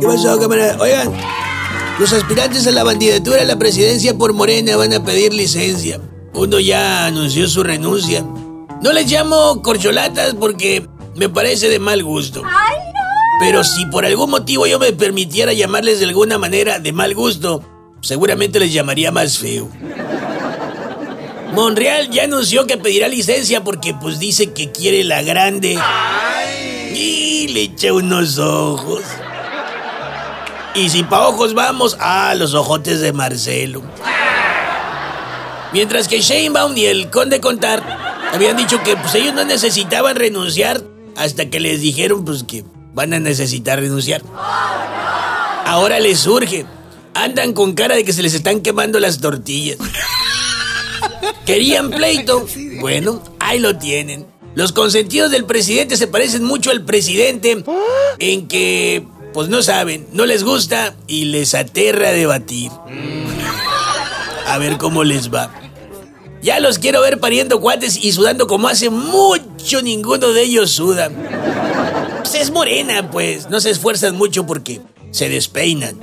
¿Qué pasó, camarada? Oigan, los aspirantes a la candidatura a la presidencia por Morena van a pedir licencia. Uno ya anunció su renuncia. No les llamo corcholatas porque me parece de mal gusto. Pero si por algún motivo yo me permitiera llamarles de alguna manera de mal gusto, seguramente les llamaría más feo. Monreal ya anunció que pedirá licencia porque pues dice que quiere la grande. Y le echa unos ojos. Y si pa' ojos vamos, ah, los ojotes de Marcelo. Mientras que Sheinbaum y el conde Contar habían dicho que pues ellos no necesitaban renunciar hasta que les dijeron pues que van a necesitar renunciar. Ahora les surge. Andan con cara de que se les están quemando las tortillas. ¿Querían pleito? Bueno, ahí lo tienen. Los consentidos del presidente se parecen mucho al presidente en que, pues no saben, no les gusta y les aterra debatir. A ver cómo les va. Ya los quiero ver pariendo cuates y sudando como hace mucho ninguno de ellos suda. Pues es morena, pues. No se esfuerzan mucho porque se despeinan.